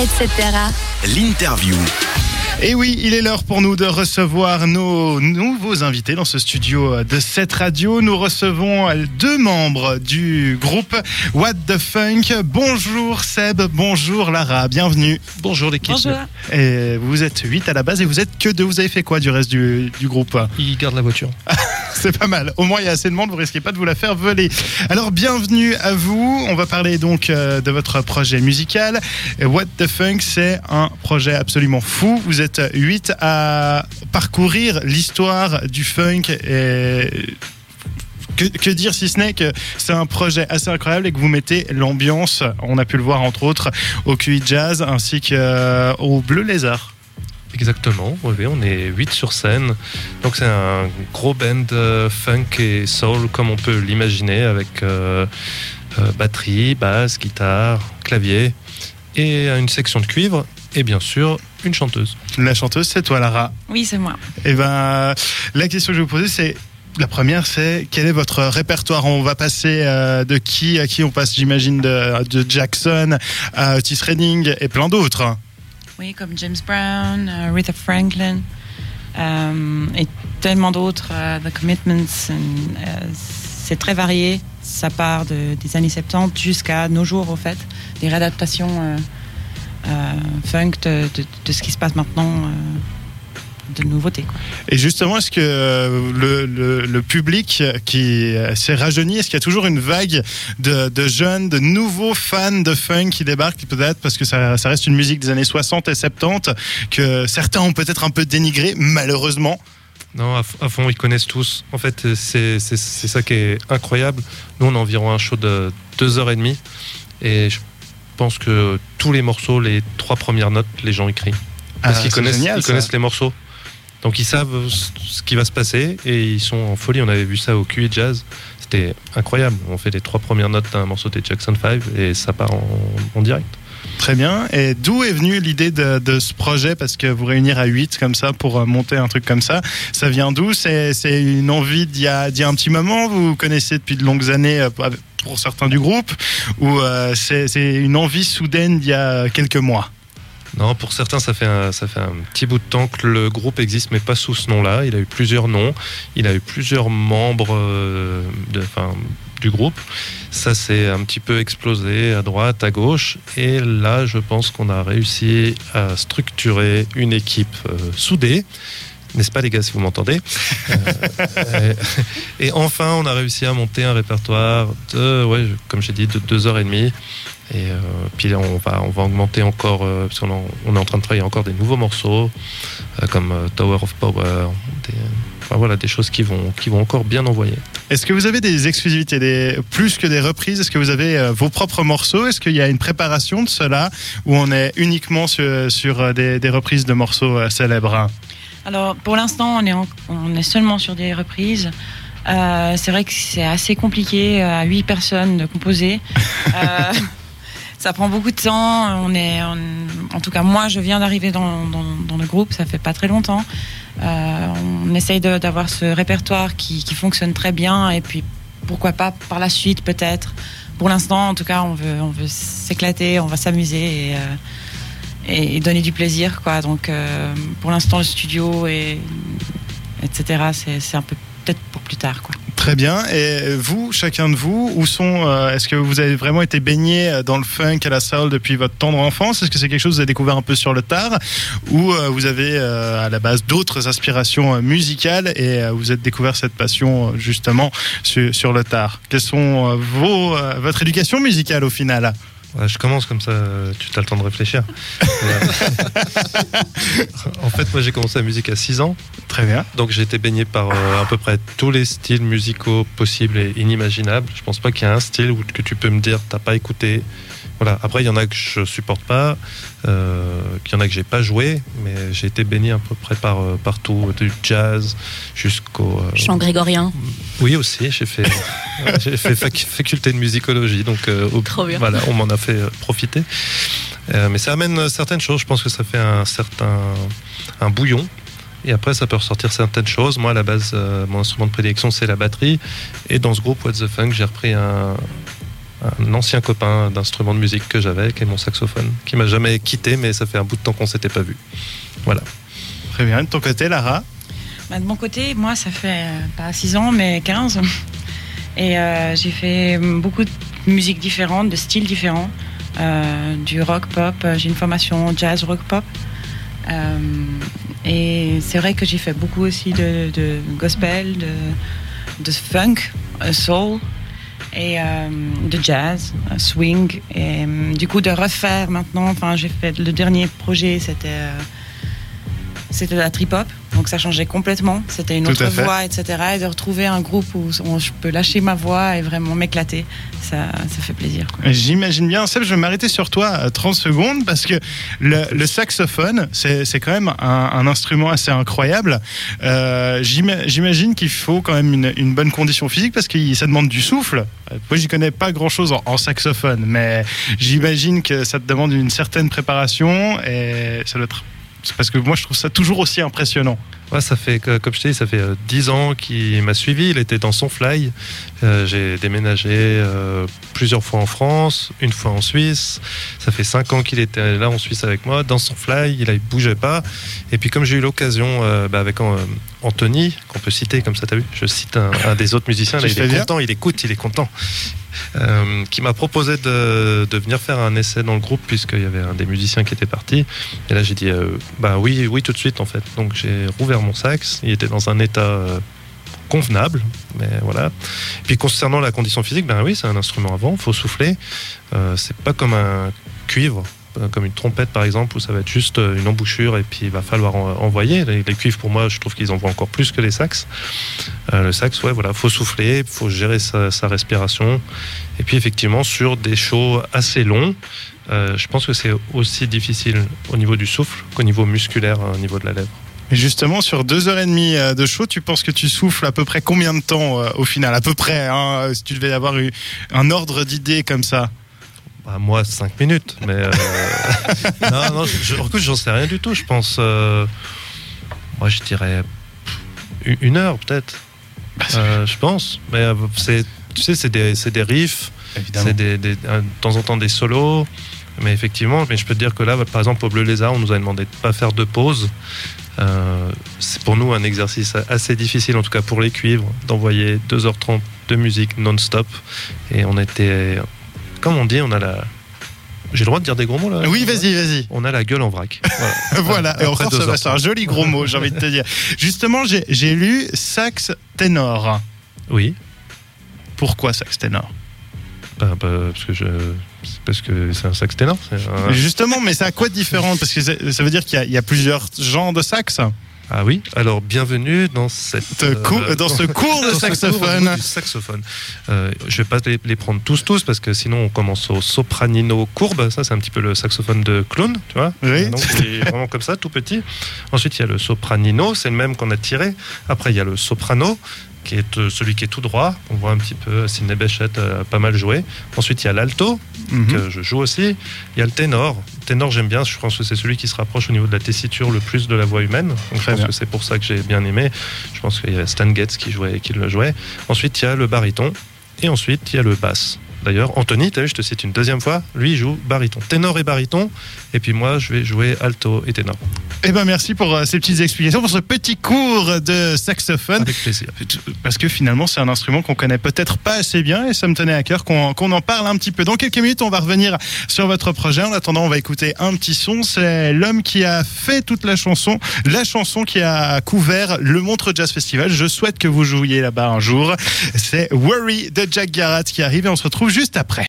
etc. L'interview. Et oui, il est l'heure pour nous de recevoir nos nouveaux invités dans ce studio de cette radio. Nous recevons deux membres du groupe What the Funk. Bonjour Seb, bonjour Lara, bienvenue. Bonjour l'équipe. Bonjour. Et vous êtes 8 à la base et vous êtes que deux. Vous avez fait quoi du reste du, du groupe? Il garde la voiture. C'est pas mal. Au moins, il y a assez de monde, vous risquez pas de vous la faire voler. Alors, bienvenue à vous. On va parler donc euh, de votre projet musical. What the Funk, c'est un projet absolument fou. Vous êtes 8 à parcourir l'histoire du funk et que, dire si ce n'est que c'est un projet assez incroyable et que vous mettez l'ambiance, on a pu le voir entre autres au QI Jazz ainsi qu'au euh, Bleu Lézard. Exactement, on est 8 sur scène. Donc c'est un gros band euh, funk et soul comme on peut l'imaginer avec euh, batterie, basse, guitare, clavier et une section de cuivre et bien sûr une chanteuse. La chanteuse, c'est toi Lara Oui, c'est moi. Et ben la question que je vais vous poser c'est la première, c'est quel est votre répertoire? On va passer euh, de qui à qui On passe, j'imagine, de, de, Jackson à Otis Redding et plein d'autres. Oui, comme James Brown, uh, Rita Franklin um, et tellement d'autres. Uh, The Commitments, uh, c'est très varié. Ça part de, des années 70 jusqu'à nos jours, au fait. Des réadaptations funk de, de, de, ce qui se passe maintenant de nouveautés. Quoi. Et justement, est-ce que le, le, le, public qui s'est rajeuni, est-ce qu'il y a toujours une vague de, de, jeunes, de nouveaux fans de funk qui débarquent peut-être parce que ça, ça, reste une musique des années 60 et 70 que certains ont peut-être un peu dénigré, malheureusement? Non, à, fond, ils connaissent tous. En fait, c'est ça qui est incroyable. Nous, on a environ un show de deux heures et demie. Et je pense que tous les morceaux, les trois premières notes, les gens écrivent. Parce ah, qu'ils connaissent, génial, ils connaissent les morceaux. Donc ils savent ce qui va se passer et ils sont en folie. On avait vu ça au QI Jazz. C'était incroyable. On fait les trois premières notes d'un morceau des Jackson 5 et ça part en, en direct. Très bien. Et d'où est venue l'idée de, de, ce projet? Parce que vous réunir à 8 comme ça pour monter un truc comme ça, ça vient d'où? C'est une envie d'il y, a, y a un petit moment? Vous connaissez depuis de longues années pour certains du groupe Ou euh, c'est une envie soudaine d'il y a quelques mois? Non, pour certains, ça fait, un, ça fait un petit bout de temps que le groupe existe, mais pas sous ce nom-là. Il a eu plusieurs noms, il a eu plusieurs membres euh, de, enfin, du groupe. Ça s'est un petit peu explosé à droite, à gauche. Et là, je pense qu'on a réussi à structurer une équipe euh, soudée. N'est-ce pas les gars, si vous m'entendez? euh, Et enfin, on a réussi à monter un répertoire de, ouais, comme j'ai dit, de deux heures et demie. Et euh, puis on va, on va augmenter encore, euh, parce qu'on on est en train de travailler encore des nouveaux morceaux, euh, comme Tower of Power, des, enfin, voilà, des choses qui vont, qui vont encore bien envoyer. Est-ce que vous avez des exclusivités, plus que des reprises? Est-ce que vous avez euh, vos propres morceaux? Est-ce qu'il y a une préparation de cela Ou on est uniquement sur, des, des, reprises de morceaux euh, célèbres? Alors pour l'instant, on est, on est seulement sur des reprises. Euh, c'est vrai que c'est assez compliqué à 8 personnes de composer. euh, ça prend beaucoup de temps. On est, en tout cas, moi, je viens d'arriver dans, le groupe, ça fait pas très longtemps. Euh, on essaye d'avoir ce répertoire qui, fonctionne très bien, et puis pourquoi pas par la suite, peut-être. Pour l'instant, en tout cas, on veut, on veut s'éclater, on va s'amuser euh, et, donner du plaisir, quoi. Donc, euh, pour l'instant, le studio et etc. C'est un peu peut-être pour plus tard, quoi. Très bien. Et vous, chacun de vous, où sont euh, Est-ce que vous avez vraiment été baigné dans le funk à la soul depuis votre tendre enfance? Est-ce que c'est quelque chose que vous avez découvert un peu sur le tard, ou euh, vous avez euh, à la base d'autres aspirations musicales et vous êtes découvert cette passion justement sur, sur le tard? Quelles sont vos votre éducation musicale au final? Ouais, je commence comme ça, tu as le temps de réfléchir. en fait, moi j'ai commencé la musique à 6 ans. Très bien. Donc j'ai été baigné par euh, à peu près tous les styles musicaux possibles et inimaginables. Je pense pas qu'il y a un style où, que tu peux me dire t'as pas écouté. Voilà. Après, il y en a que je supporte pas, euh, qu'il y en a que j'ai pas joué, mais j'ai été baigné à peu près par euh, partout, du jazz jusqu'au euh, chant grégorien. Oui aussi, j'ai fait j'ai fait fac faculté de musicologie, donc euh, au, voilà, on m'en a fait profiter. mais ça amène certaines choses. Je pense que ça fait un certain un bouillon et après ça peut ressortir certaines choses. Moi à la base, euh, mon instrument de prédilection c'est la batterie. Et dans ce groupe What the Funk, j'ai repris un, un ancien copain d'instrument de musique que j'avais, qui est mon saxophone, qui m'a jamais quitté, mais ça fait un bout de temps qu'on s'était pas vu. Voilà. Très bien. De ton côté, Lara? Bah, de mon côté, moi, ça fait euh, pas 6 ans, mais 15. Et euh, j'ai fait beaucoup de musiques différentes, de styles différents. Euh, du rock pop, euh, j'ai une formation jazz rock pop. Et c'est vrai que j'ai fait beaucoup aussi de, gospel, de, funk, soul et de jazz, swing. Et du coup, de refaire maintenant, enfin, j'ai fait le dernier projet, c'était. la trip-hop, donc ça changeait complètement. C'était une autre voix, etc. Et de retrouver un groupe où je peux lâcher ma voix et vraiment m'éclater, ça, ça fait plaisir. J'imagine bien. Seb, je vais m'arrêter sur toi euh, 30 secondes parce que le, le saxophone, c'est quand même un, un instrument assez incroyable. Euh, j'ima- J'imagine qu'il faut quand même une, une bonne condition physique parce que ça demande du souffle. Euh, Moi, j'y connais pas grand-chose en, en saxophone, mais j'imagine que ça te demande une certaine préparation et ça doit être... Parce que moi, je trouve ça toujours aussi impressionnant. Ouais, ça fait, comme je t'ai dit, ça fait euh, 10 ans qu'il m'a suivi. Il était dans son fly. Euh, J'ai déménagé euh, plusieurs fois en France, une fois en Suisse. Ça fait 5 ans qu'il était là en Suisse avec moi, dans son fly. Il ne bougeait pas. Et puis, comme j'ai eu l'occasion euh, bah, avec euh, Anthony, qu'on peut citer, comme ça, tu as vu, je cite un, un des autres musiciens. Là, il est content, il écoute, il est content. Euh, qui m'a proposé de, de venir faire un essai dans le groupe puisqu'il y avait un des musiciens qui était parti et là j'ai dit euh, bah oui oui tout de suite en fait donc j'ai rouvert mon sax il était dans un état euh, convenable mais voilà. Puis concernant la condition physique ben oui c'est un instrument avant faut souffler. Euh, c'est pas comme un cuivre euh, comme une trompette par exemple où ça va être juste euh, une embouchure et puis il va falloir en- envoyer. Les, cuivres pour moi je trouve qu'ils envoient encore plus que les sax le sax ouais voilà faut souffler faut gérer sa, respiration. Et puis effectivement sur des shows assez longs je pense que c'est aussi difficile au niveau du souffle qu'au niveau musculaire au niveau de la lèvre Et justement, sur deux heures et demie euh, de show, tu penses que tu souffles à peu près combien de temps euh, au final? À peu près, hein, si tu devais avoir eu un ordre d'idée comme ça? Bah, moi, 5 minutes, mais. euh, non, non, je, j'en sais rien du tout. Je pense. euh, moi, je dirais. une- heure, peut-être. Euh, je pense. Mais euh, c'est. Tu sais, c'est des, c'est des riffs, c'est des, de temps en temps des solos. Mais effectivement, mais je peux te dire que là, par exemple, au Bleu Lézard, on nous a demandé de pas faire de pause. Euh, c'est pour nous un exercice assez difficile, en tout cas pour les cuivres, d'envoyer 2h30 de musique non-stop. Et on était. Comme on dit, on a la. J'ai le droit de dire des gros mots là? Oui, vas-y, vas-y. On a la gueule en vrac. Voilà. voilà, et Après encore, deux ça va, un joli gros mot, j'ai envie de te dire. Justement, j'ai j'ai lu sax ténor. Oui. Pourquoi sax ténor? Bah, bah, parce que je. Parce que c'est un sax ténor. un- Justement, mais c'est à quoi de différent? Parce que ça veut dire qu'il y, a- il y a plusieurs genres de sax. Ah oui. Alors bienvenue dans cette euh, dans ce cours de ce cours saxophone. saxophone. Euh, je vais pas les, les prendre tous tous parce que sinon on commence au sopranino courbe. Ça c'est un petit peu le saxophone de clown, tu vois. Oui. Donc il est vraiment comme ça, tout petit. Ensuite il y a le sopranino, c'est le même qu'on a tiré. Après il y a le soprano qui est euh, celui qui est tout droit. On voit un petit peu Sidney Bechet euh, pas mal joué. Ensuite il y a l'alto Mhm. que je joue aussi. Il y a le ténor. Le ténor, j'aime bien. Je pense que c'est celui qui se rapproche au niveau de la tessiture le plus de la voix humaine. Donc, je Très pense bien. que c'est pour ça que j'ai bien aimé. Je pense qu'il y a Stan Getz qui, jouait, qui le jouait. Ensuite, il y a le baryton. Et ensuite, il y a le basse. D'ailleurs, Anthony, tu as vu, je te cite une deuxième fois, lui il joue baryton. Ténor et baryton. Et puis moi, je vais jouer alto et ténor. Eh ben, merci pour euh, ces petites explications, pour ce petit cours de saxophone. Avec plaisir. Parce que finalement, c'est un instrument qu'on connaît peut-être pas assez bien et ça me tenait à cœur qu'on qu'on en parle un petit peu. Dans quelques minutes, on va revenir sur votre projet. En attendant, on va écouter un petit son. C'est l'homme qui a fait toute la chanson, la chanson qui a couvert le Montreux Jazz Festival. Je souhaite que vous jouiez là-bas un jour. C'est Worry de Jack Garrett qui arrive et on se retrouve juste après.